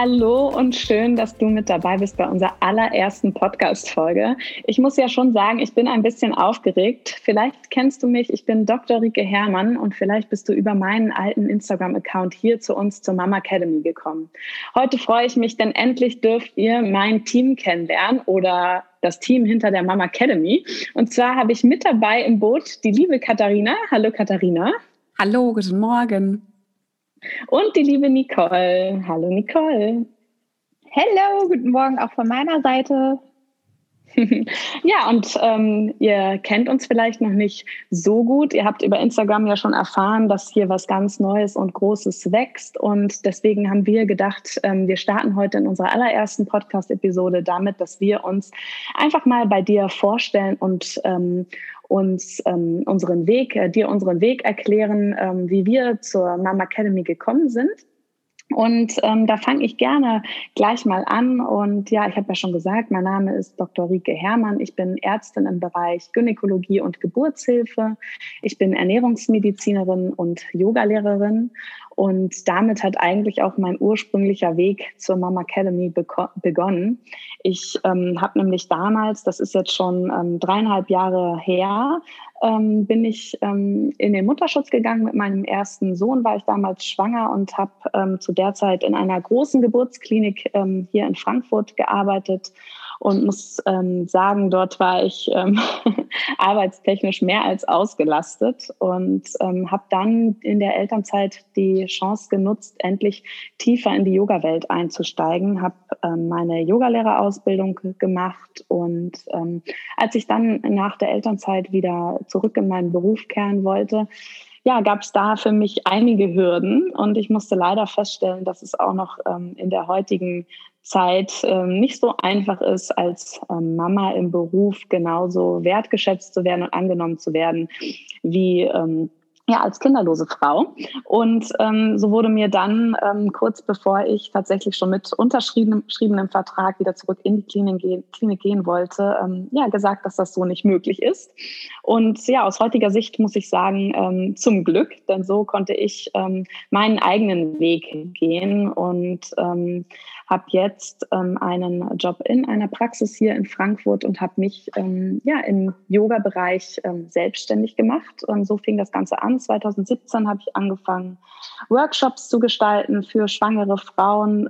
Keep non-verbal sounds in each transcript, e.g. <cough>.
Hallo und schön, dass du mit dabei bist bei unserer allerersten Podcast-Folge. Ich muss ja schon sagen, ich bin ein bisschen aufgeregt. Vielleicht kennst du mich, ich bin Dr. Rike Herrmann und vielleicht bist du über meinen alten Instagram-Account hier zu uns zur Mama Academy gekommen. Heute freue ich mich, denn endlich dürft ihr mein Team kennenlernen oder das Team hinter der Mama Academy. Und zwar habe ich mit dabei im Boot die liebe Katharina. Hallo Katharina. Hallo, guten Morgen. Und die liebe Nicole. Hallo Nicole. Hallo, guten Morgen auch von meiner Seite. <laughs> ja, und ähm, ihr kennt uns vielleicht noch nicht so gut. Ihr habt über Instagram ja schon erfahren, dass hier was ganz Neues und Großes wächst. Und deswegen haben wir gedacht, ähm, wir starten heute in unserer allerersten Podcast-Episode damit, dass wir uns einfach mal bei dir vorstellen und ähm, uns ähm, unseren Weg, äh, dir unseren Weg erklären, ähm, wie wir zur Mama Academy gekommen sind. Und ähm, da fange ich gerne gleich mal an. Und ja, ich habe ja schon gesagt, mein Name ist Dr. Rike Herrmann. Ich bin Ärztin im Bereich Gynäkologie und Geburtshilfe. Ich bin Ernährungsmedizinerin und Yogalehrerin. Und damit hat eigentlich auch mein ursprünglicher Weg zur Mama Academy begonnen. Ich ähm, habe nämlich damals, das ist jetzt schon ähm, dreieinhalb Jahre her, ähm, bin ich ähm, in den Mutterschutz gegangen mit meinem ersten Sohn, war ich damals schwanger und habe ähm, zu der Zeit in einer großen Geburtsklinik ähm, hier in Frankfurt gearbeitet und muss ähm, sagen, dort war ich ähm, <laughs> arbeitstechnisch mehr als ausgelastet und ähm, habe dann in der Elternzeit die Chance genutzt, endlich tiefer in die Yoga-Welt einzusteigen, habe ähm, meine Yogalehrerausbildung gemacht und ähm, als ich dann nach der Elternzeit wieder zurück in meinen Beruf kehren wollte, ja, gab es da für mich einige Hürden und ich musste leider feststellen, dass es auch noch ähm, in der heutigen Zeit ähm, nicht so einfach ist, als ähm, Mama im Beruf genauso wertgeschätzt zu werden und angenommen zu werden wie ähm, ja, als kinderlose Frau. Und ähm, so wurde mir dann ähm, kurz bevor ich tatsächlich schon mit unterschriebenem Vertrag wieder zurück in die Klinik gehen, Klinik gehen wollte, ähm, ja, gesagt, dass das so nicht möglich ist. Und ja, aus heutiger Sicht muss ich sagen, ähm, zum Glück, denn so konnte ich ähm, meinen eigenen Weg gehen und ähm, habe jetzt ähm, einen Job in einer Praxis hier in Frankfurt und habe mich ähm, ja im Yoga-Bereich ähm, selbstständig gemacht. Und so fing das Ganze an. 2017 habe ich angefangen, Workshops zu gestalten für schwangere Frauen.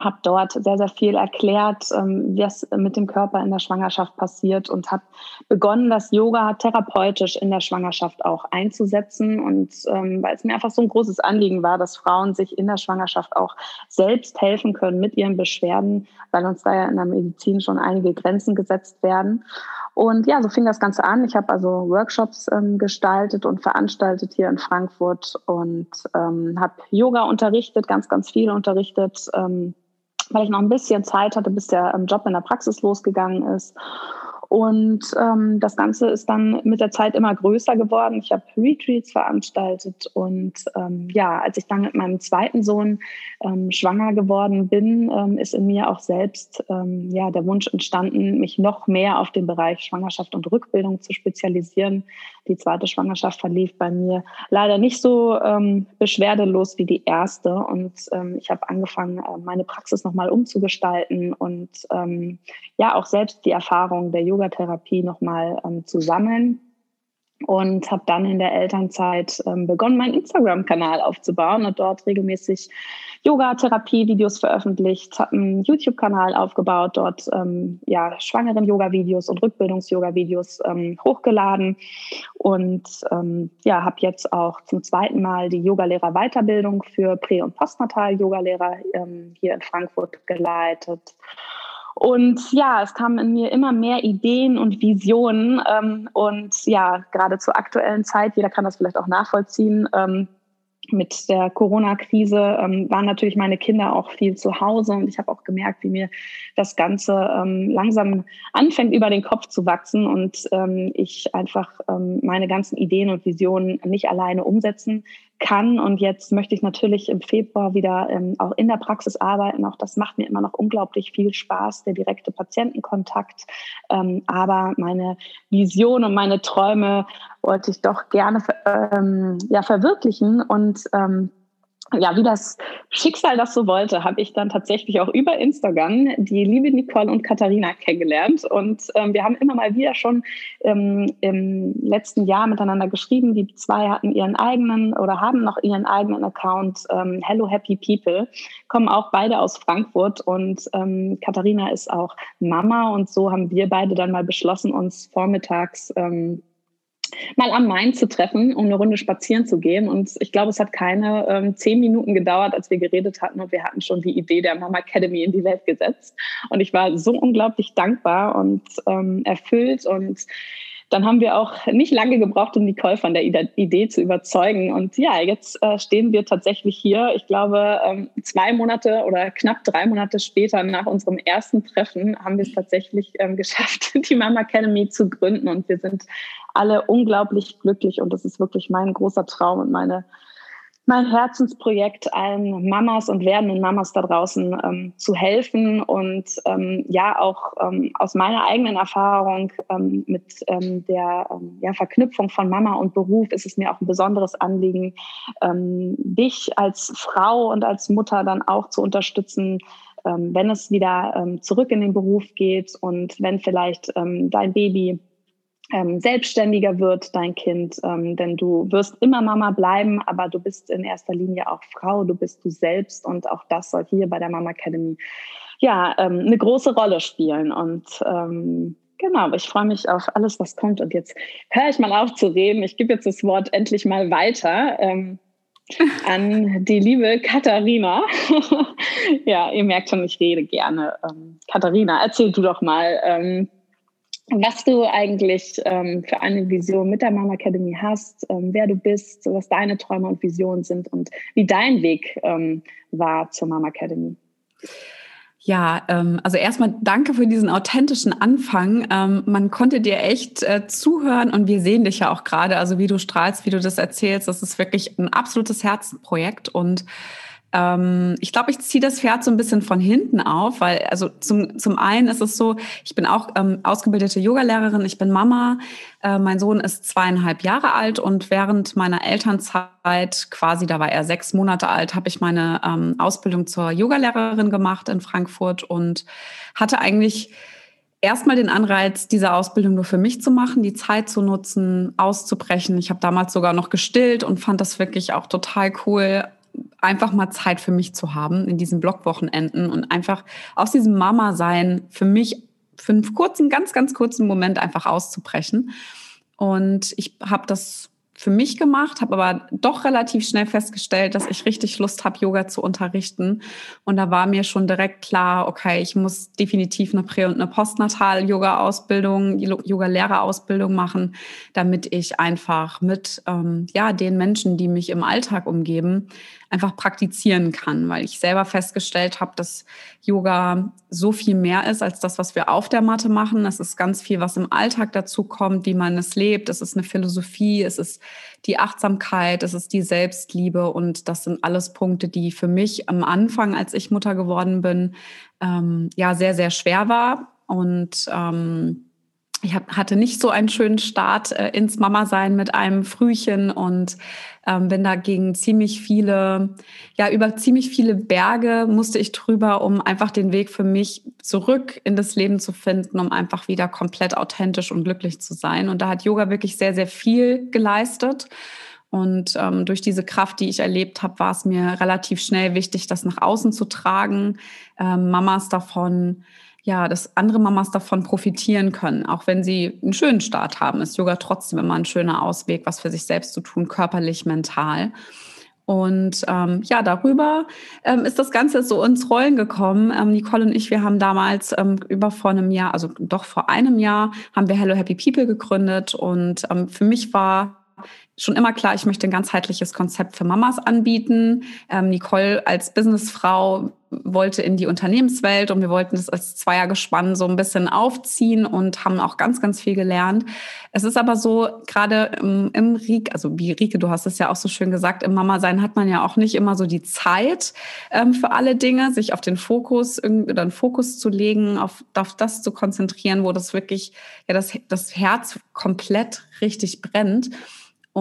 Habe dort sehr, sehr viel erklärt, ähm, was mit dem Körper in der Schwangerschaft passiert und habe begonnen, das Yoga therapeutisch in der Schwangerschaft auch einzusetzen. Und ähm, weil es mir einfach so ein großes Anliegen war, dass Frauen sich in der Schwangerschaft auch selbst helfen können mit ihren Beschwerden, weil uns da ja in der Medizin schon einige Grenzen gesetzt werden. Und ja, so fing das Ganze an. Ich habe also Workshops ähm, gestaltet und veranstaltet hier in Frankfurt und ähm, habe Yoga unterrichtet, ganz, ganz viel unterrichtet. Ähm, weil ich noch ein bisschen Zeit hatte, bis der ähm, Job in der Praxis losgegangen ist. Und ähm, das Ganze ist dann mit der Zeit immer größer geworden. Ich habe Retreats veranstaltet und ähm, ja, als ich dann mit meinem zweiten Sohn ähm, schwanger geworden bin, ähm, ist in mir auch selbst ähm, ja der Wunsch entstanden, mich noch mehr auf den Bereich Schwangerschaft und Rückbildung zu spezialisieren. Die zweite Schwangerschaft verlief bei mir leider nicht so ähm, beschwerdelos wie die erste und ähm, ich habe angefangen, äh, meine Praxis nochmal umzugestalten und ähm, ja auch selbst die Erfahrung der Yoga Yogatherapie nochmal ähm, zu sammeln und habe dann in der Elternzeit ähm, begonnen, meinen Instagram-Kanal aufzubauen und dort regelmäßig Yoga-Therapie-Videos veröffentlicht, habe einen YouTube-Kanal aufgebaut, dort ähm, ja schwangeren Yoga-Videos und Rückbildungs-Yoga-Videos ähm, hochgeladen und ähm, ja habe jetzt auch zum zweiten Mal die Yogalehrer-Weiterbildung für Prä- und Postnatal-Yogalehrer ähm, hier in Frankfurt geleitet Und ja, es kamen in mir immer mehr Ideen und Visionen. Ähm, und ja, gerade zur aktuellen Zeit, jeder kann das vielleicht auch nachvollziehen, ähm, mit der Corona-Krise ähm, waren natürlich meine Kinder auch viel zu Hause und ich habe auch gemerkt, wie mir das Ganze ähm, langsam anfängt, über den Kopf zu wachsen und ähm, ich einfach ähm, meine ganzen Ideen und Visionen nicht alleine umsetzen kann. Und jetzt möchte ich natürlich im Februar wieder ähm, auch in der Praxis arbeiten. Auch das macht mir immer noch unglaublich viel Spaß, der direkte Patientenkontakt. Ähm, aber meine Vision und meine Träume wollte ich doch gerne ähm, ja, verwirklichen. Und ähm, ja, wie das Schicksal das so wollte, habe ich dann tatsächlich auch über Instagram die liebe Nicole und Katharina kennengelernt. Und ähm, wir haben immer mal wieder schon ähm, im letzten Jahr miteinander geschrieben. Die zwei hatten ihren eigenen oder haben noch ihren eigenen Account ähm, Hello Happy People, kommen auch beide aus Frankfurt und ähm, Katharina ist auch Mama und so haben wir beide dann mal beschlossen, uns vormittags ähm, mal am Main zu treffen, um eine Runde spazieren zu gehen. Und ich glaube, es hat keine ähm, zehn Minuten gedauert, als wir geredet hatten und wir hatten schon die Idee der Mama Academy in die Welt gesetzt. Und ich war so unglaublich dankbar und ähm, erfüllt und dann haben wir auch nicht lange gebraucht, um Nicole von der Idee zu überzeugen. Und ja, jetzt äh, stehen wir tatsächlich hier. Ich glaube, ähm, zwei Monate oder knapp drei Monate später nach unserem ersten Treffen haben wir es tatsächlich ähm, <laughs> geschafft, die Mama Academy zu gründen. Und wir sind alle unglaublich glücklich. Und das ist wirklich mein großer Traum und meine mein Herzensprojekt, allen Mamas und werdenden Mamas da draußen ähm, zu helfen und ähm, ja auch ähm, aus meiner eigenen Erfahrung ähm, mit ähm, der ähm, ja, Verknüpfung von Mama und Beruf ist es mir auch ein besonderes Anliegen, dich als Frau und als Mutter dann auch zu unterstützen, wenn es wieder zurück in den Beruf geht und wenn vielleicht dein Baby ähm, selbstständiger wird, dein Kind, ähm, denn du wirst immer Mama bleiben, aber du bist in erster Linie auch Frau, du bist du selbst und auch das soll hier bei der Mama Academy ja ähm, eine große Rolle spielen und ähm, Genau, ich freue mich auf alles, was kommt. Und jetzt höre ich mal auf zu reden. Ich gebe jetzt das Wort endlich mal weiter ähm, <laughs> an die liebe Katharina. <laughs> ja, ihr merkt schon, ich rede gerne. Ähm, Katharina, erzähl du doch mal, ähm, was du eigentlich ähm, für eine Vision mit der Mama Academy hast, ähm, wer du bist, was deine Träume und Visionen sind und wie dein Weg ähm, war zur Mama Academy. Ja, ähm, also erstmal danke für diesen authentischen Anfang. Ähm, man konnte dir echt äh, zuhören und wir sehen dich ja auch gerade, also wie du strahlst, wie du das erzählst. Das ist wirklich ein absolutes Herzensprojekt und ähm, ich glaube, ich ziehe das Pferd so ein bisschen von hinten auf, weil also zum, zum einen ist es so, ich bin auch ähm, ausgebildete Yogalehrerin, ich bin Mama, äh, mein Sohn ist zweieinhalb Jahre alt und während meiner Elternzeit, quasi da war er sechs Monate alt, habe ich meine ähm, Ausbildung zur Yogalehrerin gemacht in Frankfurt und hatte eigentlich erstmal den Anreiz, diese Ausbildung nur für mich zu machen, die Zeit zu nutzen, auszubrechen. Ich habe damals sogar noch gestillt und fand das wirklich auch total cool, einfach mal Zeit für mich zu haben in diesen Blockwochenenden und einfach aus diesem Mama-Sein für mich für einen kurzen, ganz, ganz kurzen Moment einfach auszubrechen. Und ich habe das für mich gemacht, habe aber doch relativ schnell festgestellt, dass ich richtig Lust habe, Yoga zu unterrichten. Und da war mir schon direkt klar, okay, ich muss definitiv eine Prä- und eine Postnatal-Yoga-Ausbildung, Yoga-Lehrerausbildung machen, damit ich einfach mit ähm, ja, den Menschen, die mich im Alltag umgeben, einfach praktizieren kann, weil ich selber festgestellt habe, dass Yoga so viel mehr ist als das, was wir auf der Matte machen. Es ist ganz viel, was im Alltag dazu kommt, wie man es lebt. Es ist eine Philosophie, es ist die Achtsamkeit, es ist die Selbstliebe und das sind alles Punkte, die für mich am Anfang, als ich Mutter geworden bin, ähm, ja sehr, sehr schwer war und ähm, ich hatte nicht so einen schönen Start äh, ins Mama-Sein mit einem Frühchen und ähm, bin dagegen ziemlich viele, ja, über ziemlich viele Berge musste ich drüber, um einfach den Weg für mich zurück in das Leben zu finden, um einfach wieder komplett authentisch und glücklich zu sein. Und da hat Yoga wirklich sehr, sehr viel geleistet. Und ähm, durch diese Kraft, die ich erlebt habe, war es mir relativ schnell wichtig, das nach außen zu tragen, ähm, Mamas davon ja, dass andere Mamas davon profitieren können. Auch wenn sie einen schönen Start haben, ist Yoga trotzdem immer ein schöner Ausweg, was für sich selbst zu tun, körperlich, mental. Und ähm, ja, darüber ähm, ist das Ganze so ins Rollen gekommen. Ähm, Nicole und ich, wir haben damals ähm, über vor einem Jahr, also doch vor einem Jahr, haben wir Hello Happy People gegründet. Und ähm, für mich war schon immer klar, ich möchte ein ganzheitliches Konzept für Mamas anbieten. Ähm, Nicole als Businessfrau wollte in die Unternehmenswelt und wir wollten das als Zweiergespann so ein bisschen aufziehen und haben auch ganz, ganz viel gelernt. Es ist aber so, gerade im, im Rieke, also wie Rike, du hast es ja auch so schön gesagt, im Mama-Sein hat man ja auch nicht immer so die Zeit ähm, für alle Dinge, sich auf den Fokus, oder einen Fokus zu legen, auf, auf das zu konzentrieren, wo das wirklich, ja, das, das Herz komplett richtig brennt.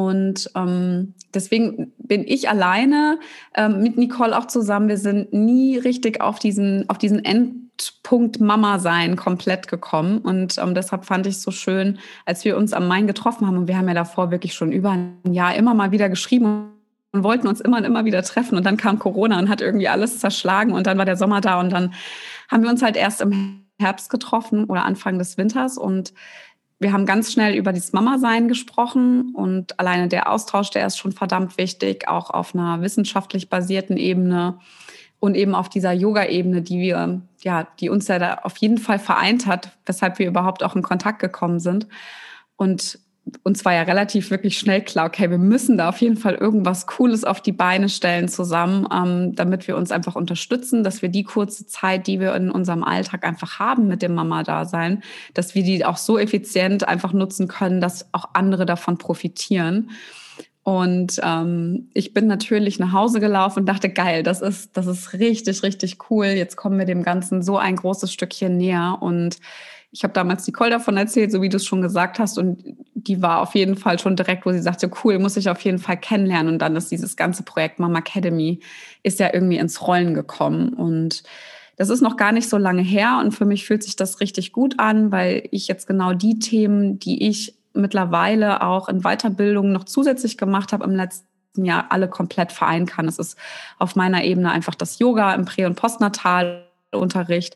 Und ähm, deswegen bin ich alleine ähm, mit Nicole auch zusammen. Wir sind nie richtig auf diesen, auf diesen Endpunkt Mama sein komplett gekommen. Und ähm, deshalb fand ich es so schön, als wir uns am Main getroffen haben. Und wir haben ja davor wirklich schon über ein Jahr immer mal wieder geschrieben und wollten uns immer und immer wieder treffen. Und dann kam Corona und hat irgendwie alles zerschlagen. Und dann war der Sommer da. Und dann haben wir uns halt erst im Herbst getroffen oder Anfang des Winters. Und wir haben ganz schnell über das Mama-Sein gesprochen und alleine der Austausch, der ist schon verdammt wichtig, auch auf einer wissenschaftlich basierten Ebene und eben auf dieser Yoga-Ebene, die wir, ja, die uns ja da auf jeden Fall vereint hat, weshalb wir überhaupt auch in Kontakt gekommen sind. Und uns war ja relativ wirklich schnell klar, okay, wir müssen da auf jeden Fall irgendwas Cooles auf die Beine stellen zusammen, ähm, damit wir uns einfach unterstützen, dass wir die kurze Zeit, die wir in unserem Alltag einfach haben mit dem Mama-Dasein, dass wir die auch so effizient einfach nutzen können, dass auch andere davon profitieren. Und ähm, ich bin natürlich nach Hause gelaufen und dachte, geil, das ist, das ist richtig, richtig cool. Jetzt kommen wir dem Ganzen so ein großes Stückchen näher und ich habe damals Nicole davon erzählt, so wie du es schon gesagt hast. Und die war auf jeden Fall schon direkt, wo sie sagte, cool, muss ich auf jeden Fall kennenlernen. Und dann ist dieses ganze Projekt Mama Academy, ist ja irgendwie ins Rollen gekommen. Und das ist noch gar nicht so lange her. Und für mich fühlt sich das richtig gut an, weil ich jetzt genau die Themen, die ich mittlerweile auch in Weiterbildung noch zusätzlich gemacht habe im letzten Jahr, alle komplett vereinen kann. Es ist auf meiner Ebene einfach das Yoga im Prä- und Postnatalunterricht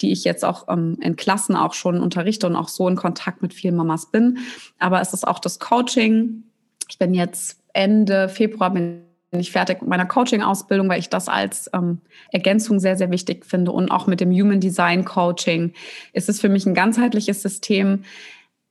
die ich jetzt auch ähm, in Klassen auch schon unterrichte und auch so in Kontakt mit vielen Mamas bin. Aber es ist auch das Coaching. Ich bin jetzt Ende Februar bin ich fertig mit meiner Coaching-Ausbildung, weil ich das als ähm, Ergänzung sehr, sehr wichtig finde. Und auch mit dem Human Design Coaching ist es für mich ein ganzheitliches System,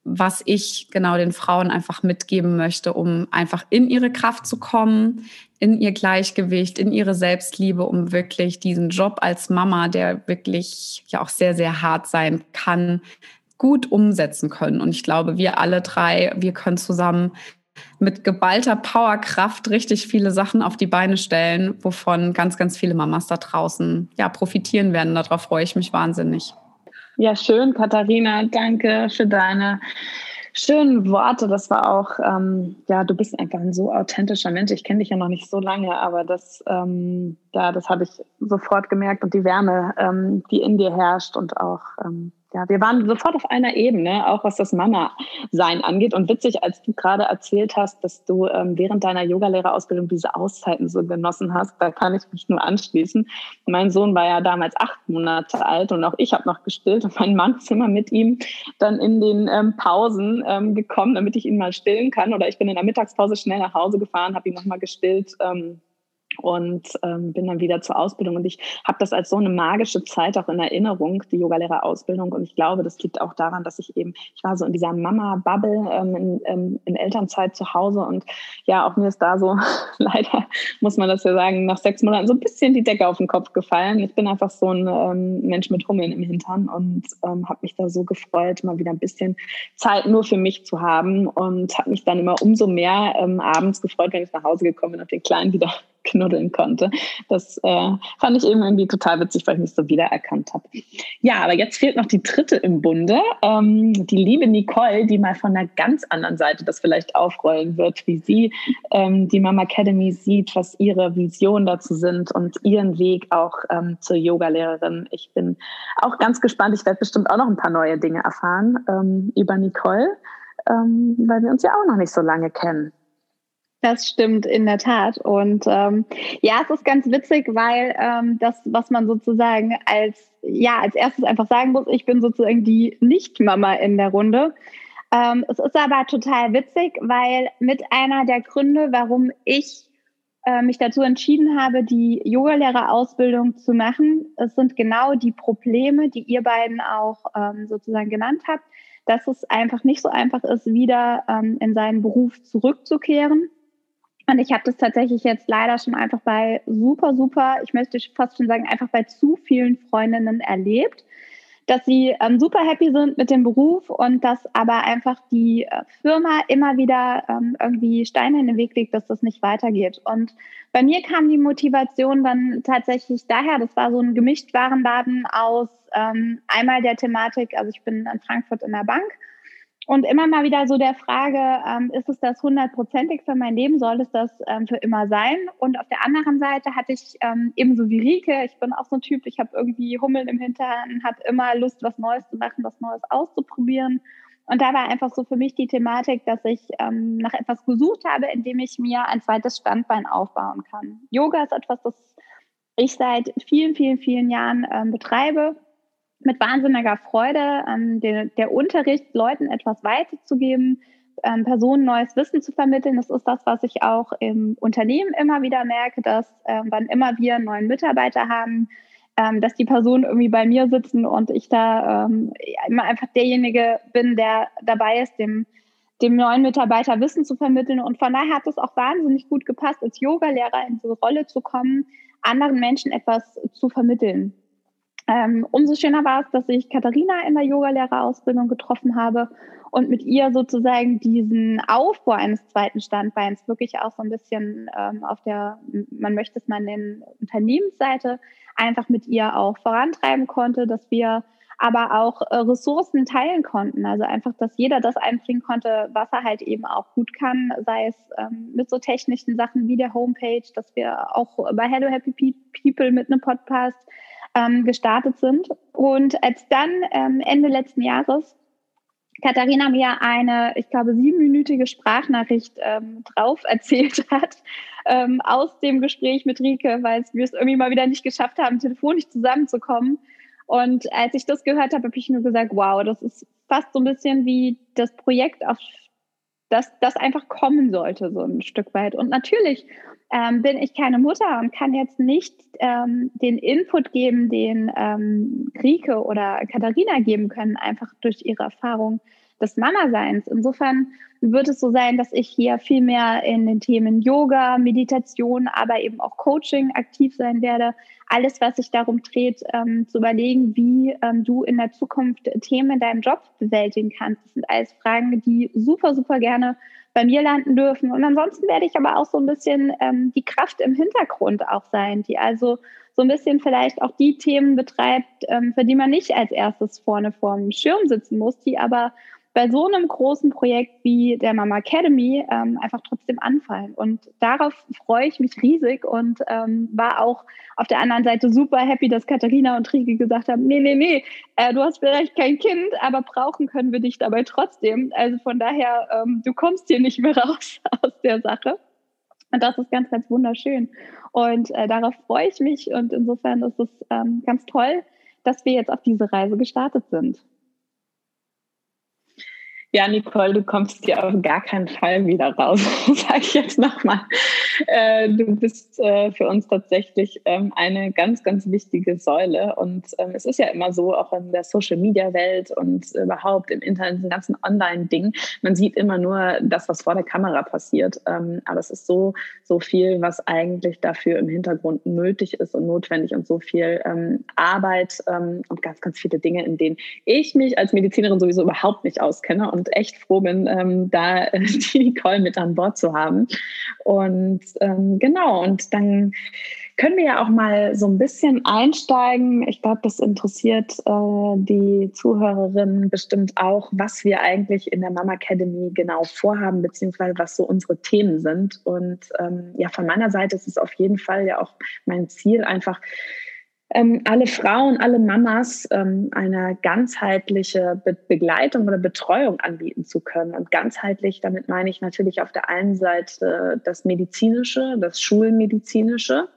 was ich genau den Frauen einfach mitgeben möchte, um einfach in ihre Kraft zu kommen, in ihr Gleichgewicht, in ihre Selbstliebe, um wirklich diesen Job als Mama, der wirklich ja auch sehr, sehr hart sein kann, gut umsetzen können. Und ich glaube, wir alle drei, wir können zusammen mit geballter Powerkraft richtig viele Sachen auf die Beine stellen, wovon ganz, ganz viele Mamas da draußen ja profitieren werden. Darauf freue ich mich wahnsinnig. Ja, schön, Katharina. Danke für deine schönen Worte. Das war auch, ähm, ja, du bist einfach ein so authentischer Mensch. Ich kenne dich ja noch nicht so lange, aber das, ähm, ja, das habe ich sofort gemerkt und die Wärme, ähm, die in dir herrscht und auch, ähm, ja, wir waren sofort auf einer Ebene, auch was das Mama-Sein angeht. Und witzig, als du gerade erzählt hast, dass du ähm, während deiner Yogalehrerausbildung diese Auszeiten so genossen hast, da kann ich mich nur anschließen. Mein Sohn war ja damals acht Monate alt und auch ich habe noch gestillt und mein Mann ist immer mit ihm dann in den ähm, Pausen ähm, gekommen, damit ich ihn mal stillen kann. Oder ich bin in der Mittagspause schnell nach Hause gefahren, habe ihn nochmal gestillt. Ähm, und ähm, bin dann wieder zur Ausbildung. Und ich habe das als so eine magische Zeit auch in Erinnerung, die Yogalehrerausbildung. Und ich glaube, das liegt auch daran, dass ich eben, ich war so in dieser Mama-Bubble ähm, in, ähm, in Elternzeit zu Hause. Und ja, auch mir ist da so, <laughs> leider muss man das ja sagen, nach sechs Monaten so ein bisschen die Decke auf den Kopf gefallen. Ich bin einfach so ein ähm, Mensch mit Hummeln im Hintern und ähm, habe mich da so gefreut, mal wieder ein bisschen Zeit nur für mich zu haben. Und habe mich dann immer umso mehr ähm, abends gefreut, wenn ich nach Hause gekommen bin und den Kleinen wieder knuddeln konnte. Das äh, fand ich eben irgendwie total witzig, weil ich mich so wiedererkannt habe. Ja, aber jetzt fehlt noch die dritte im Bunde, ähm, die liebe Nicole, die mal von einer ganz anderen Seite das vielleicht aufrollen wird, wie sie ähm, die Mama Academy sieht, was ihre Visionen dazu sind und ihren Weg auch ähm, zur Yogalehrerin. Ich bin auch ganz gespannt. Ich werde bestimmt auch noch ein paar neue Dinge erfahren ähm, über Nicole, ähm, weil wir uns ja auch noch nicht so lange kennen. Das stimmt in der Tat. Und ähm, ja, es ist ganz witzig, weil ähm, das, was man sozusagen als ja als erstes einfach sagen muss, ich bin sozusagen die Nicht-Mama in der Runde. Ähm, es ist aber total witzig, weil mit einer der Gründe, warum ich äh, mich dazu entschieden habe, die Yogalehrerausbildung zu machen. Es sind genau die Probleme, die ihr beiden auch ähm, sozusagen genannt habt, dass es einfach nicht so einfach ist, wieder ähm, in seinen Beruf zurückzukehren. Und ich habe das tatsächlich jetzt leider schon einfach bei super, super, ich möchte fast schon sagen, einfach bei zu vielen Freundinnen erlebt, dass sie ähm, super happy sind mit dem Beruf und dass aber einfach die äh, Firma immer wieder ähm, irgendwie Steine in den Weg legt, dass das nicht weitergeht. Und bei mir kam die Motivation dann tatsächlich daher, das war so ein Gemischtwarenladen aus ähm, einmal der Thematik, also ich bin in Frankfurt in der Bank und immer mal wieder so der Frage, ähm, ist es das hundertprozentig für mein Leben? Soll es das ähm, für immer sein? Und auf der anderen Seite hatte ich ähm, ebenso wie Rike, ich bin auch so ein Typ, ich habe irgendwie Hummeln im Hintern, habe immer Lust, was Neues zu machen, was Neues auszuprobieren. Und da war einfach so für mich die Thematik, dass ich ähm, nach etwas gesucht habe, in dem ich mir ein zweites Standbein aufbauen kann. Yoga ist etwas, das ich seit vielen, vielen, vielen Jahren ähm, betreibe mit wahnsinniger Freude, ähm, der, der Unterricht Leuten etwas weiterzugeben, ähm, Personen neues Wissen zu vermitteln. Das ist das, was ich auch im Unternehmen immer wieder merke, dass ähm, wann immer wir einen neuen Mitarbeiter haben, ähm, dass die Personen irgendwie bei mir sitzen und ich da ähm, immer einfach derjenige bin, der dabei ist, dem, dem neuen Mitarbeiter Wissen zu vermitteln. Und von daher hat es auch wahnsinnig gut gepasst, als Yogalehrer in diese Rolle zu kommen, anderen Menschen etwas zu vermitteln. Ähm, umso schöner war es, dass ich Katharina in der Yogalehrerausbildung getroffen habe und mit ihr sozusagen diesen Aufbau eines zweiten Standbeins wirklich auch so ein bisschen ähm, auf der, man möchte es mal nennen, Unternehmensseite einfach mit ihr auch vorantreiben konnte, dass wir aber auch äh, Ressourcen teilen konnten. Also einfach, dass jeder das einbringen konnte, was er halt eben auch gut kann, sei es ähm, mit so technischen Sachen wie der Homepage, dass wir auch bei Hello Happy People mit einem Podcast ähm, gestartet sind. Und als dann ähm, Ende letzten Jahres Katharina mir eine, ich glaube, siebenminütige Sprachnachricht ähm, drauf <laughs> erzählt hat ähm, aus dem Gespräch mit Rike, weil wir es irgendwie mal wieder nicht geschafft haben, telefonisch zusammenzukommen. Und als ich das gehört habe, habe ich nur gesagt, wow, das ist fast so ein bisschen wie das Projekt, auf das, das einfach kommen sollte, so ein Stück weit. Und natürlich ähm, bin ich keine Mutter und kann jetzt nicht ähm, den Input geben, den ähm, Rike oder Katharina geben können, einfach durch ihre Erfahrung des Mama-Seins. Insofern wird es so sein, dass ich hier viel mehr in den Themen Yoga, Meditation, aber eben auch Coaching aktiv sein werde. Alles, was sich darum dreht, ähm, zu überlegen, wie ähm, du in der Zukunft Themen in deinem Job bewältigen kannst. Das sind alles Fragen, die super, super gerne bei mir landen dürfen. Und ansonsten werde ich aber auch so ein bisschen ähm, die Kraft im Hintergrund auch sein, die also so ein bisschen vielleicht auch die Themen betreibt, ähm, für die man nicht als erstes vorne vorm Schirm sitzen muss, die aber bei so einem großen Projekt wie der Mama Academy ähm, einfach trotzdem anfallen. Und darauf freue ich mich riesig und ähm, war auch auf der anderen Seite super happy, dass Katharina und Rike gesagt haben, nee, nee, nee, äh, du hast vielleicht kein Kind, aber brauchen können wir dich dabei trotzdem. Also von daher, ähm, du kommst hier nicht mehr <laughs> raus aus der Sache. Und das ist ganz, ganz wunderschön. Und äh, darauf freue ich mich. Und insofern ist es ähm, ganz toll, dass wir jetzt auf diese Reise gestartet sind. Ja, Nicole, du kommst hier auf gar keinen Fall wieder raus, <laughs> sage ich jetzt nochmal. Äh, du bist äh, für uns tatsächlich ähm, eine ganz, ganz wichtige Säule. Und ähm, es ist ja immer so, auch in der Social-Media-Welt und überhaupt im Internet, im ganzen Online-Ding, man sieht immer nur das, was vor der Kamera passiert. Ähm, aber es ist so, so viel, was eigentlich dafür im Hintergrund nötig ist und notwendig und so viel Arbeit und ganz, ganz viele Dinge, in denen ich mich als Medizinerin sowieso überhaupt nicht auskenne. Und und echt froh bin, ähm, da äh, <laughs> die Nicole mit an Bord zu haben. Und ähm, genau, und dann können wir ja auch mal so ein bisschen einsteigen. Ich glaube, das interessiert äh, die Zuhörerinnen bestimmt auch, was wir eigentlich in der Mama Academy genau vorhaben, beziehungsweise was so unsere Themen sind. Und ähm, ja, von meiner Seite ist es auf jeden Fall ja auch mein Ziel, einfach ähm, alle Frauen, alle Mamas ähm, eine ganzheitliche Be Begleitung oder Betreuung anbieten zu können. Und ganzheitlich, damit meine ich natürlich auf der einen Seite das Medizinische, das Schulmedizinische,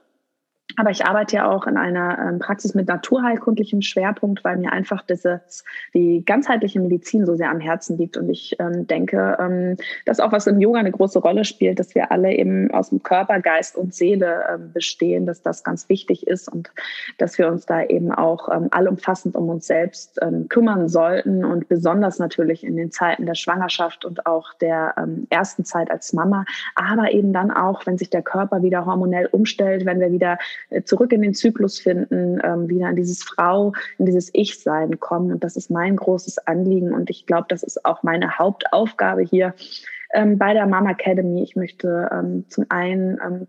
aber ich arbeite ja auch in einer ähm, Praxis mit naturheilkundlichem Schwerpunkt, weil mir einfach dieses, die ganzheitliche Medizin so sehr am Herzen liegt. Und ich ähm, denke, ähm, dass auch was im Yoga eine große Rolle spielt, dass wir alle eben aus dem Körper, Geist und Seele ähm, bestehen, dass das ganz wichtig ist und dass wir uns da eben auch ähm, allumfassend um uns selbst ähm, kümmern sollten und besonders natürlich in den Zeiten der Schwangerschaft und auch der ersten Zeit als Mama, aber eben dann auch, wenn sich der Körper wieder hormonell umstellt, wenn wir wieder zurück in den Zyklus finden, ähm, wieder in dieses Frau, in dieses Ich-Sein kommen. Und das ist mein großes Anliegen. Und ich glaube, das ist auch meine Hauptaufgabe hier ähm, bei der Mama Academy. Ich möchte ähm, zum einen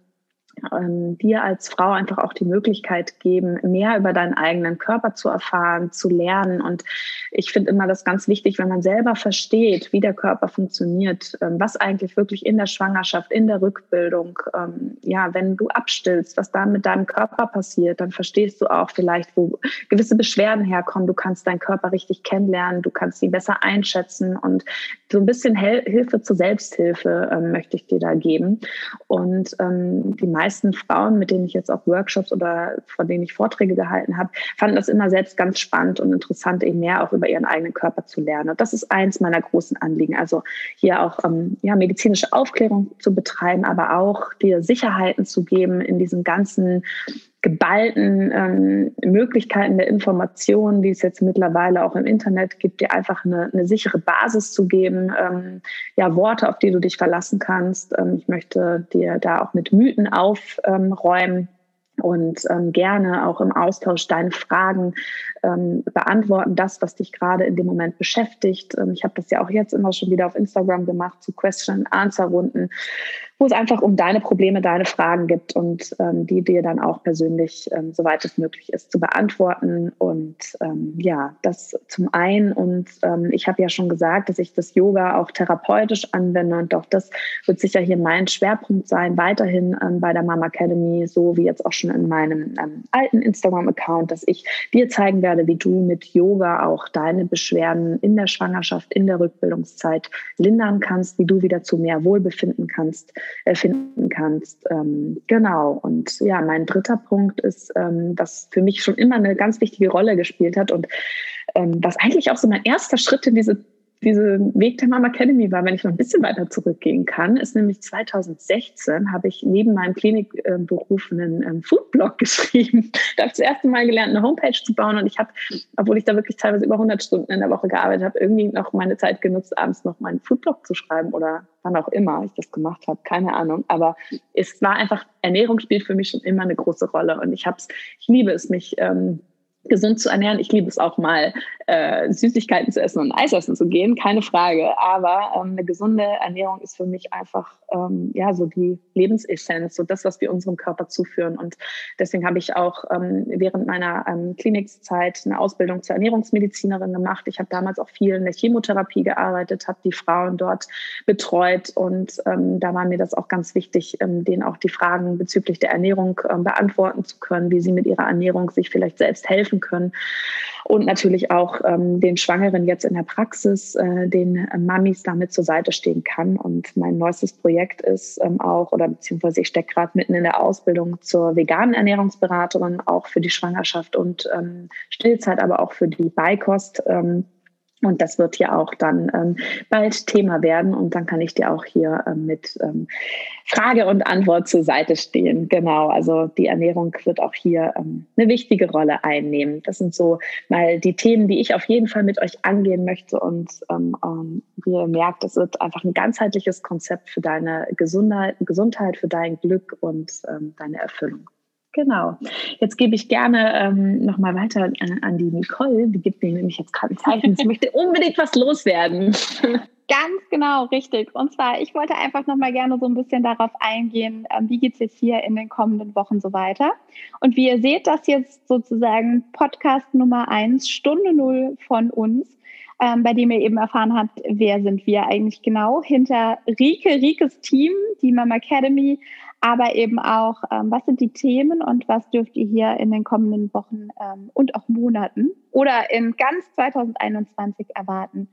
ähm, dir als Frau einfach auch die Möglichkeit geben, mehr über deinen eigenen Körper zu erfahren, zu lernen. Und ich finde immer das ganz wichtig, wenn man selber versteht, wie der Körper funktioniert, ähm, was eigentlich wirklich in der Schwangerschaft, in der Rückbildung, ähm, ja, wenn du abstillst, was da mit deinem Körper passiert, dann verstehst du auch vielleicht, wo gewisse Beschwerden herkommen. Du kannst deinen Körper richtig kennenlernen, du kannst ihn besser einschätzen und so ein bisschen Hilfe zur Selbsthilfe ähm, möchte ich dir da geben. Und ähm, die meisten meisten Frauen, mit denen ich jetzt auch Workshops oder von denen ich Vorträge gehalten habe, fanden das immer selbst ganz spannend und interessant, eben mehr auch über ihren eigenen Körper zu lernen. Und das ist eins meiner großen Anliegen. Also hier auch ähm, ja, medizinische Aufklärung zu betreiben, aber auch dir Sicherheiten zu geben in diesem ganzen geballten ähm, Möglichkeiten der Information, die es jetzt mittlerweile auch im Internet gibt, dir einfach eine, eine sichere Basis zu geben, ähm, ja, Worte, auf die du dich verlassen kannst. Ähm, ich möchte dir da auch mit Mythen aufräumen und ähm, gerne auch im Austausch deine Fragen ähm, beantworten, das, was dich gerade in dem Moment beschäftigt. Ähm, ich habe das ja auch jetzt immer schon wieder auf Instagram gemacht zu Question-Answer-Runden wo es einfach um deine Probleme, deine Fragen gibt und ähm, die dir dann auch persönlich, ähm, soweit es möglich ist, zu beantworten. Und ähm, ja, das zum einen. Und ähm, ich habe ja schon gesagt, dass ich das Yoga auch therapeutisch anwende und auch das wird sicher hier mein Schwerpunkt sein, weiterhin bei der Mama Academy, so wie jetzt auch schon in meinem alten Instagram-Account, dass ich dir zeigen werde, wie du mit Yoga auch deine Beschwerden in der Schwangerschaft, in der Rückbildungszeit lindern kannst, wie du wieder zu mehr Wohlbefinden kannst finden kannst. Ähm, genau. Und ja, mein dritter Punkt ist, ähm, was für mich schon immer eine ganz wichtige Rolle gespielt hat und ähm, was eigentlich auch so mein erster Schritt in diese diese Weg der Mama Academy war, wenn ich noch ein bisschen weiter zurückgehen kann, ist nämlich 2016 habe ich neben meinem Klinikberuf einen ähm, Foodblog <laughs> geschrieben. Da habe ich das erste Mal gelernt, eine Homepage zu bauen und ich habe, obwohl ich da wirklich teilweise über 100 Stunden in der Woche gearbeitet habe, irgendwie noch meine Zeit genutzt, abends noch meinen Foodblog zu schreiben oder wann auch immer ich das gemacht habe, keine Ahnung. Aber es war einfach, Ernährung spielt für mich schon immer eine große Rolle und ich habe es, ich liebe es, mich ähm, gesund zu ernähren. Ich liebe es auch mal, äh, Süßigkeiten zu essen und Eis essen zu gehen, keine Frage. Aber ähm, eine gesunde Ernährung ist für mich einfach ähm, ja so die Lebensessenz, so das, was wir unserem Körper zuführen. Und deswegen habe ich auch ähm, während meiner ähm, Klinikzeit eine Ausbildung zur Ernährungsmedizinerin gemacht. Ich habe damals auch viel in der Chemotherapie gearbeitet, habe die Frauen dort betreut und ähm, da war mir das auch ganz wichtig, ähm, denen auch die Fragen bezüglich der Ernährung ähm, beantworten zu können, wie sie mit ihrer Ernährung sich vielleicht selbst helfen helfen können. Und natürlich auch ähm, den Schwangeren jetzt in der Praxis, äh, den Mamis damit zur Seite stehen kann. Und mein neuestes Projekt ist ähm, auch, oder beziehungsweise ich stecke gerade mitten in der Ausbildung zur veganen Ernährungsberaterin, auch für die Schwangerschaft und ähm, Stillzeit, aber auch für die Beikost. Ähm, und das wird hier auch dann ähm, bald Thema werden. Und dann kann ich dir auch hier ähm, mit ähm, Frage und Antwort zur Seite stehen. Genau, also die Ernährung wird auch hier ähm, eine wichtige Rolle einnehmen. Das sind so mal die Themen, die ich auf jeden Fall mit euch angehen möchte. Und ähm, ähm, wie ihr merkt, es wird einfach ein ganzheitliches Konzept für deine Gesundheit, Gesundheit für dein Glück und deine Erfüllung. Genau. Jetzt gebe ich gerne ähm, nochmal weiter an, an, die Nicole. Die gibt mir nämlich jetzt gerade ein Zeichen. Sie möchte unbedingt was loswerden. <laughs> Ganz genau, richtig. Und zwar, ich wollte einfach nochmal gerne so ein bisschen darauf eingehen, ähm, wie geht es jetzt hier in den kommenden Wochen so weiter. Und wie ihr seht, das jetzt sozusagen Podcast Nummer eins, Stunde null von uns. Ähm, bei dem ihr eben erfahren habt, wer sind wir eigentlich genau hinter Rike, Rikes Team, die Mama Academy, aber eben auch, ähm, was sind die Themen und was dürft ihr hier in den kommenden Wochen ähm, und auch Monaten oder in ganz 2021 erwarten.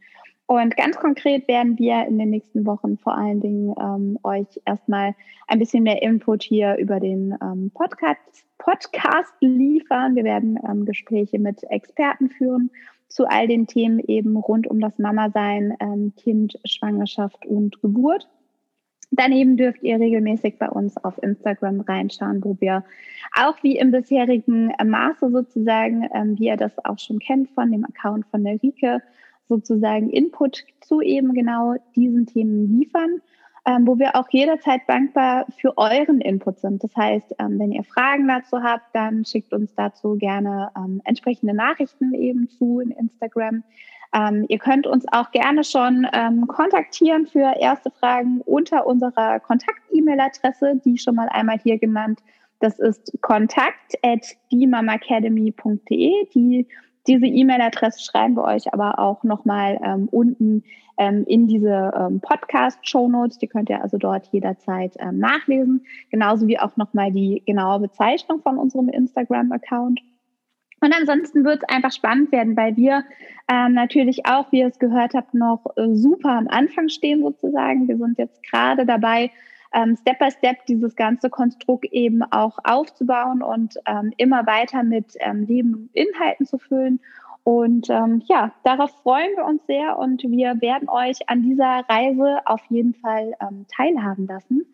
Und ganz konkret werden wir in den nächsten Wochen vor allen Dingen ähm, euch erstmal ein bisschen mehr Input hier über den ähm, Podcast, Podcast liefern. Wir werden ähm, Gespräche mit Experten führen zu all den Themen eben rund um das Mama-Sein, ähm, Kind, Schwangerschaft und Geburt. Daneben dürft ihr regelmäßig bei uns auf Instagram reinschauen, wo wir auch wie im bisherigen Maße sozusagen, ähm, wie ihr das auch schon kennt von dem Account von der Rike, sozusagen Input zu eben genau diesen Themen liefern, ähm, wo wir auch jederzeit dankbar für euren Input sind. Das heißt, ähm, wenn ihr Fragen dazu habt, dann schickt uns dazu gerne ähm, entsprechende Nachrichten eben zu in Instagram. Ähm, ihr könnt uns auch gerne schon ähm, kontaktieren für erste Fragen unter unserer Kontakt-E-Mail-Adresse, die schon mal einmal hier genannt. Das ist kontakt at Die diese E-Mail-Adresse schreiben wir euch aber auch nochmal ähm, unten ähm, in diese ähm, Podcast-Show-Notes. Die könnt ihr also dort jederzeit ähm, nachlesen. Genauso wie auch nochmal die genaue Bezeichnung von unserem Instagram-Account. Und ansonsten wird es einfach spannend werden, weil wir ähm, natürlich auch, wie ihr es gehört habt, noch äh, super am Anfang stehen sozusagen. Wir sind jetzt gerade dabei, ähm, Step by Step dieses ganze Konstrukt eben auch aufzubauen und ähm, immer weiter mit ähm, Leben Inhalten zu füllen. Und ähm, ja, darauf freuen wir uns sehr und wir werden euch an dieser Reise auf jeden Fall ähm, teilhaben lassen.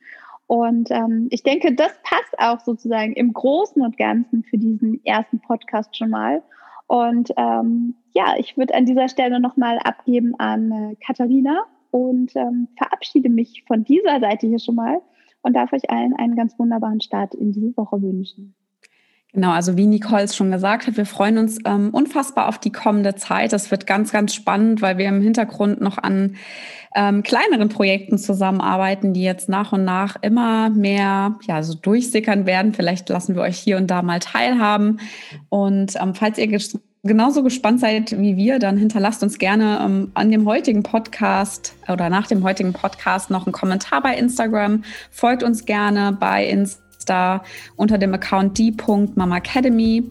Und ähm, ich denke, das passt auch sozusagen im Großen und Ganzen für diesen ersten Podcast schon mal. Und ähm, ja, ich würde an dieser Stelle nochmal abgeben an äh, Katharina und ähm, verabschiede mich von dieser Seite hier schon mal und darf euch allen einen ganz wunderbaren Start in diese Woche wünschen. Genau, also wie Nicole es schon gesagt hat, wir freuen uns ähm, unfassbar auf die kommende Zeit. Das wird ganz, ganz spannend, weil wir im Hintergrund noch an ähm, kleineren Projekten zusammenarbeiten, die jetzt nach und nach immer mehr ja, so durchsickern werden. Vielleicht lassen wir euch hier und da mal teilhaben. Und ähm, falls ihr genauso gespannt seid wie wir, dann hinterlasst uns gerne ähm, an dem heutigen Podcast oder nach dem heutigen Podcast noch einen Kommentar bei Instagram. Folgt uns gerne bei Insta unter dem Account d.mamacademy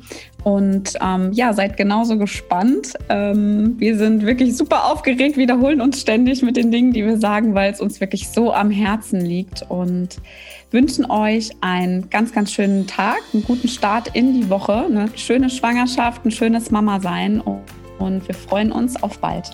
und ähm, ja, seid genauso gespannt. Ähm, wir sind wirklich super aufgeregt, wiederholen uns ständig mit den Dingen, die wir sagen, weil es uns wirklich so am Herzen liegt und wünschen euch einen ganz, ganz schönen Tag, einen guten Start in die Woche, eine schöne Schwangerschaft, ein schönes Mama sein und wir freuen uns auf bald.